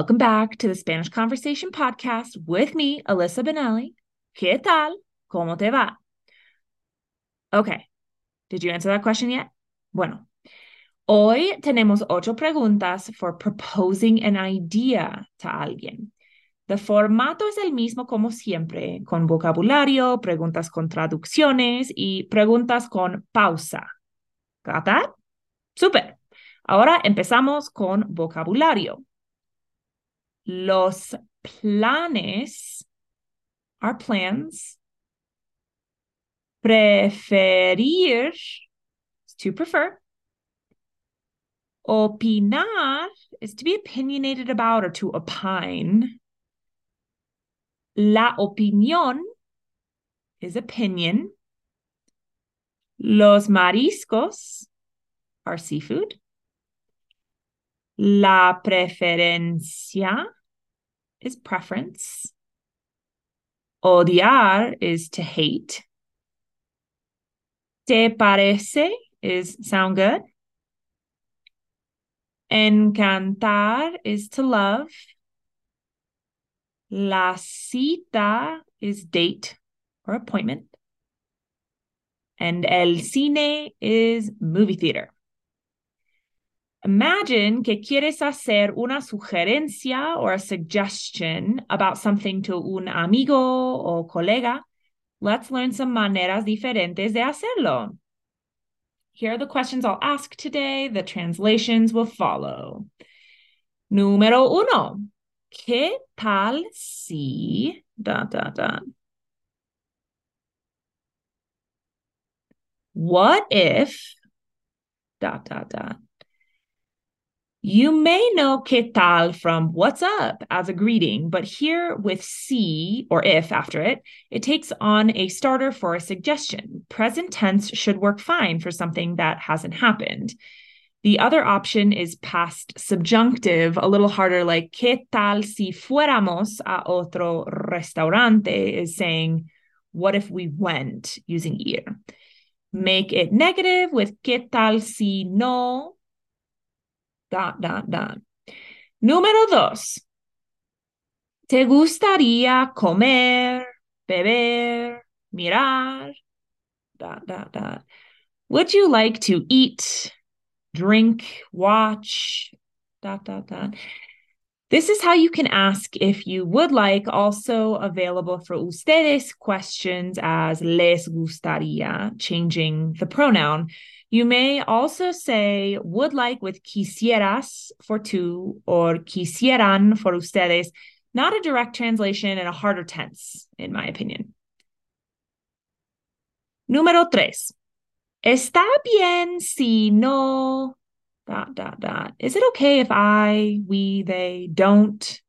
welcome back to the Spanish Conversation Podcast with me, Alyssa Benelli. ¿Qué tal? ¿Cómo te va? Okay, did you answer that question yet? Bueno, hoy tenemos ocho preguntas for proposing an idea to alguien. The formato es el mismo como siempre, con vocabulario, preguntas con traducciones y preguntas con pausa. Got that? Super. Ahora empezamos con vocabulario. Los planes are plans. Preferir is to prefer. Opinar is to be opinionated about or to opine. La opinión is opinion. Los mariscos are seafood. La preferencia is preference. Odiar is to hate. Te parece is sound good. Encantar is to love. La cita is date or appointment. And el cine is movie theater. Imagine que quieres hacer una sugerencia or a suggestion about something to un amigo o colega. Let's learn some maneras diferentes de hacerlo. Here are the questions I'll ask today. The translations will follow. Número uno. ¿Qué tal si da da da? What if dot dot dot? You may know ¿qué tal from what's up as a greeting, but here with si or if after it, it takes on a starter for a suggestion. Present tense should work fine for something that hasn't happened. The other option is past subjunctive, a little harder, like ¿qué tal si fuéramos a otro restaurante? is saying, what if we went using ir? Make it negative with ¿qué tal si no? Dot, dot, dot. Número dos. ¿Te gustaría comer, beber, mirar? Dot, dot, dot. Would you like to eat, drink, watch? Dot, dot, dot. This is how you can ask if you would like, also available for ustedes questions as les gustaría, changing the pronoun. You may also say would like with quisieras for two or quisieran for ustedes, not a direct translation and a harder tense, in my opinion. Número tres. Está bien si no dot dot dot. Is it okay if I, we, they don't?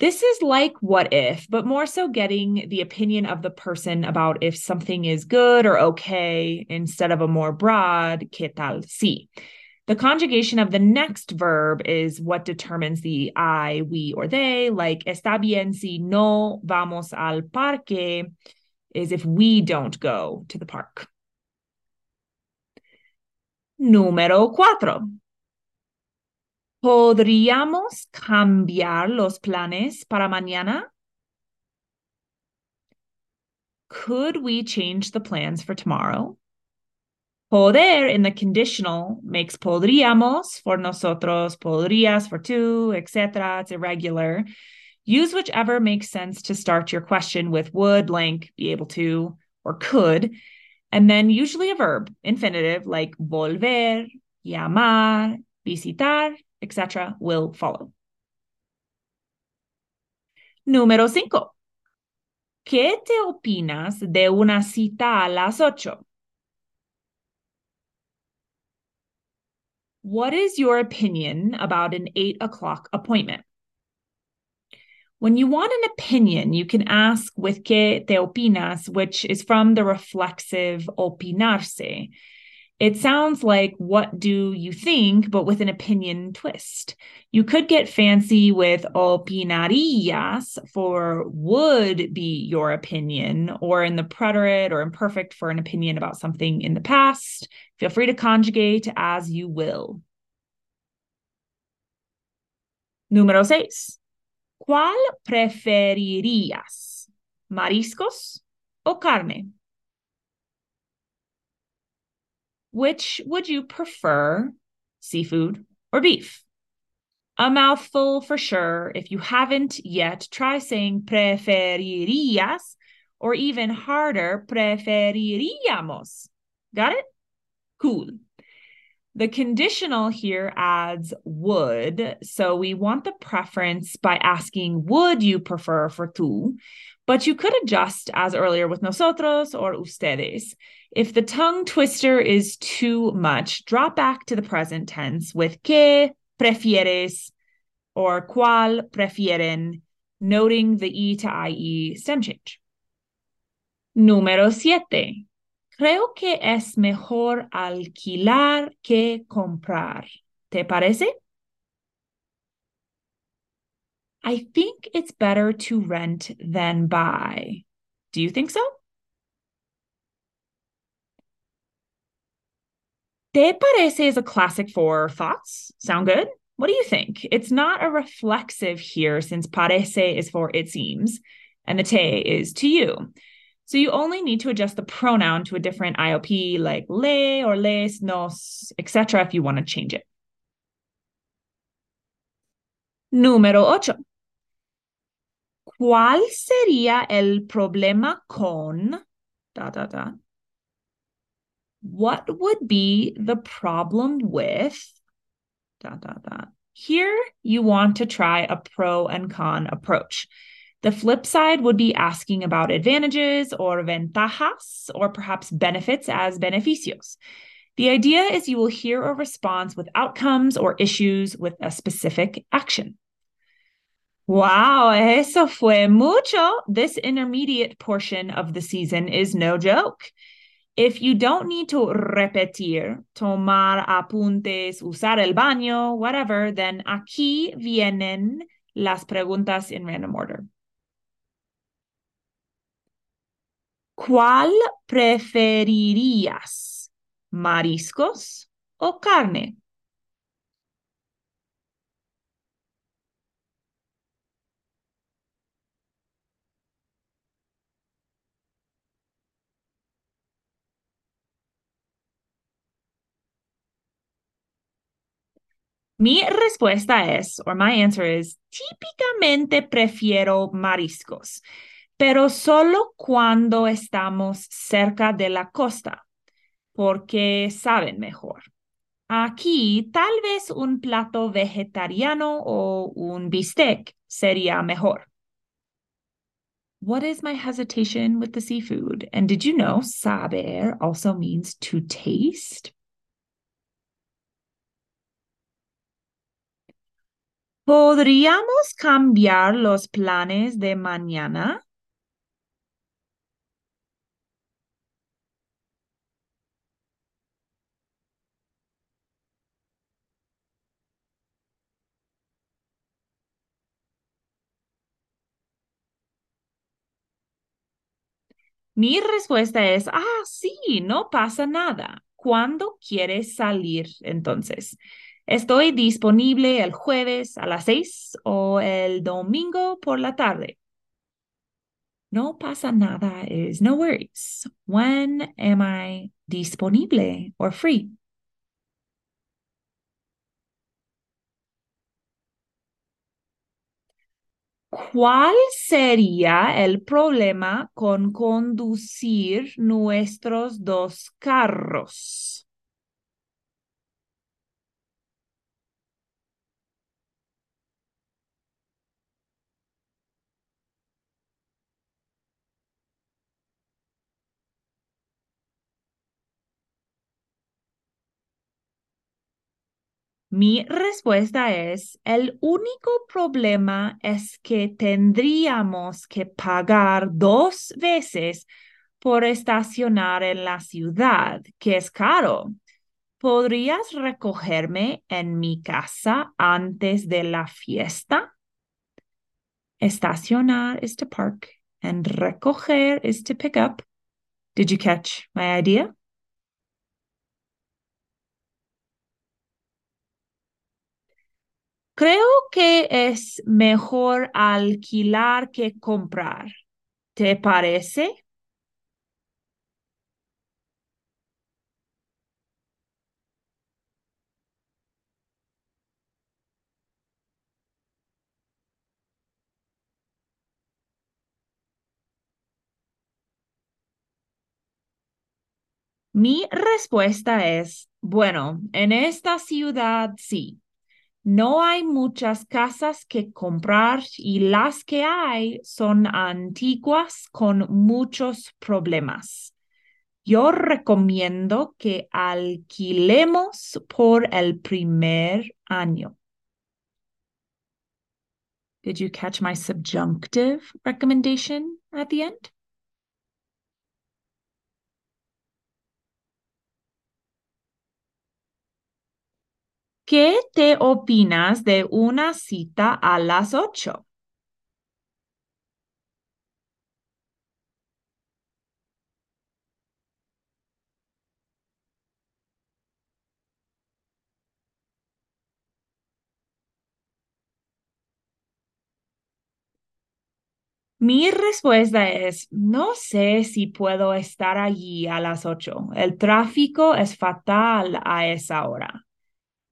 This is like what if, but more so getting the opinion of the person about if something is good or okay instead of a more broad ¿qué tal si? The conjugation of the next verb is what determines the I, we, or they, like está bien si no vamos al parque is if we don't go to the park. Número cuatro. ¿Podríamos cambiar los planes para mañana? Could we change the plans for tomorrow? Poder in the conditional makes podríamos for nosotros, podrías for tú, etc. It's irregular. Use whichever makes sense to start your question with would, like, be able to, or could, and then usually a verb, infinitive, like volver, llamar, visitar, etc., will follow. Número cinco. ¿Qué te opinas de una cita a las ocho? What is your opinion about an eight o'clock appointment? When you want an opinion, you can ask with que te opinas, which is from the reflexive opinarse. It sounds like what do you think, but with an opinion twist. You could get fancy with opinarías for would be your opinion, or in the preterite or imperfect for an opinion about something in the past. Feel free to conjugate as you will. Número seis. ¿Cuál preferirías? ¿Mariscos o carne? Which would you prefer, seafood or beef? A mouthful for sure. If you haven't yet, try saying preferirías or even harder, preferiríamos. Got it? Cool. The conditional here adds would. So we want the preference by asking, would you prefer for tú? But you could adjust as earlier with nosotros or ustedes. If the tongue twister is too much, drop back to the present tense with que prefieres or cuál prefieren, noting the E to IE stem change. Número siete. Creo que es mejor alquilar que comprar. ¿Te parece? I think it's better to rent than buy. Do you think so? ¿Te parece is a classic for thoughts. Sound good? What do you think? It's not a reflexive here since parece is for it seems and the te is to you. So you only need to adjust the pronoun to a different IOP like le or les, nos, etc. if you want to change it. Número ocho. ¿Cuál sería el problema con da da da? What would be the problem with da da da? Here you want to try a pro and con approach. The flip side would be asking about advantages or ventajas, or perhaps benefits as beneficios. The idea is you will hear a response with outcomes or issues with a specific action. Wow, eso fue mucho. This intermediate portion of the season is no joke. If you don't need to repetir, tomar apuntes, usar el baño, whatever, then aquí vienen las preguntas in random order. ¿Cuál preferirías? ¿Mariscos o carne? Mi respuesta es, or my answer is, típicamente prefiero mariscos pero solo cuando estamos cerca de la costa, porque saben mejor. Aquí tal vez un plato vegetariano o un bistec sería mejor. What is my hesitation with the seafood? And did you know saber also means to taste? ¿Podríamos cambiar los planes de mañana? Mi respuesta es, ah, sí, no pasa nada. ¿Cuándo quieres salir entonces? Estoy disponible el jueves a las seis o el domingo por la tarde. No pasa nada is no worries. When am I disponible or free? ¿Cuál sería el problema con conducir nuestros dos carros? Mi respuesta es, el único problema es que tendríamos que pagar dos veces por estacionar en la ciudad, que es caro. ¿Podrías recogerme en mi casa antes de la fiesta? Estacionar is to park and recoger is to pick up. Did you catch my idea? Creo que es mejor alquilar que comprar. ¿Te parece? Mi respuesta es, bueno, en esta ciudad sí. No hay muchas casas que comprar y las que hay son antiguas con muchos problemas. Yo recomiendo que alquilemos por el primer año. Did you catch my subjunctive recommendation at the end? ¿Qué te opinas de una cita a las ocho? Mi respuesta es, no sé si puedo estar allí a las ocho. El tráfico es fatal a esa hora.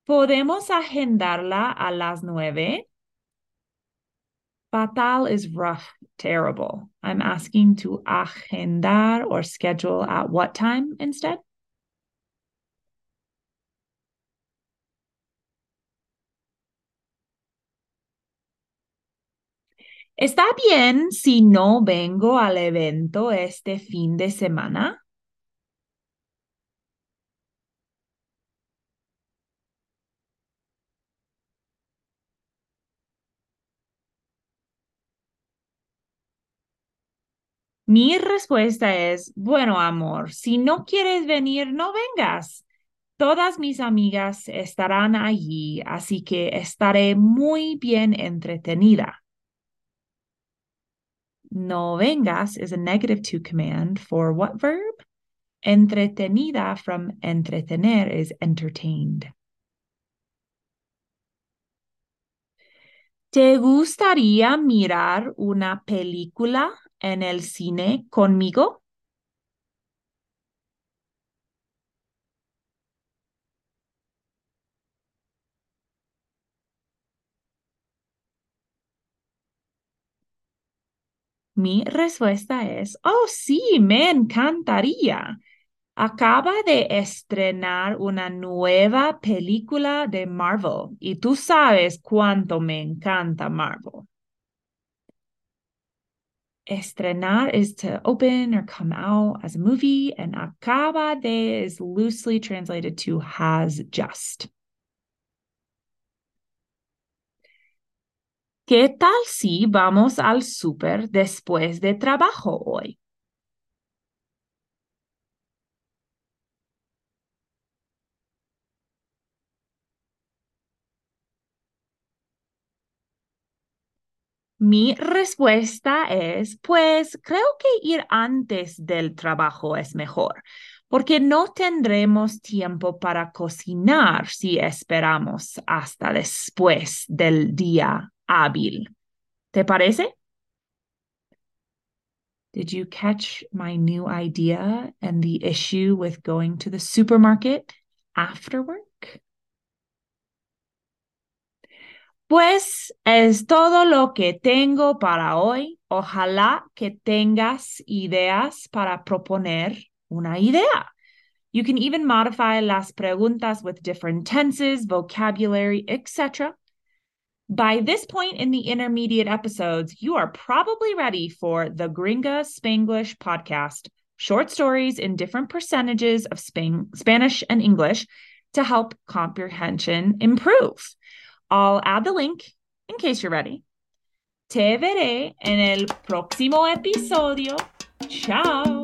¿Podemos agendarla a las nueve? Fatal is rough, terrible. I'm asking to agendar or schedule at what time instead? ¿Está bien si no vengo al evento este fin de semana? Mi respuesta es, bueno, amor, si no quieres venir, no vengas. Todas mis amigas estarán allí, así que estaré muy bien entretenida. No vengas is a negative to command for what verb? Entretenida from entretener is entertained. ¿Te gustaría mirar una película en el cine conmigo? Mi respuesta es, oh sí, me encantaría. Acaba de estrenar una nueva película de Marvel y tú sabes cuánto me encanta Marvel. Estrenar is to open or come out as a movie, and acaba de is loosely translated to has just. ¿Qué tal si vamos al súper después de trabajo hoy? Mi respuesta es, pues creo que ir antes del trabajo es mejor, porque no tendremos tiempo para cocinar si esperamos hasta después del día hábil. ¿Te parece? Did you catch my new idea and the issue with going to the supermarket after work? Pues es todo lo que tengo para hoy. Ojalá que tengas ideas para proponer una idea. You can even modify las preguntas with different tenses, vocabulary, etc. By this point in the intermediate episodes, you are probably ready for the Gringa Spanglish podcast, short stories in different percentages of Span- Spanish and English to help comprehension improve. I'll add the link in case you're ready. Te veré en el próximo episodio. Ciao.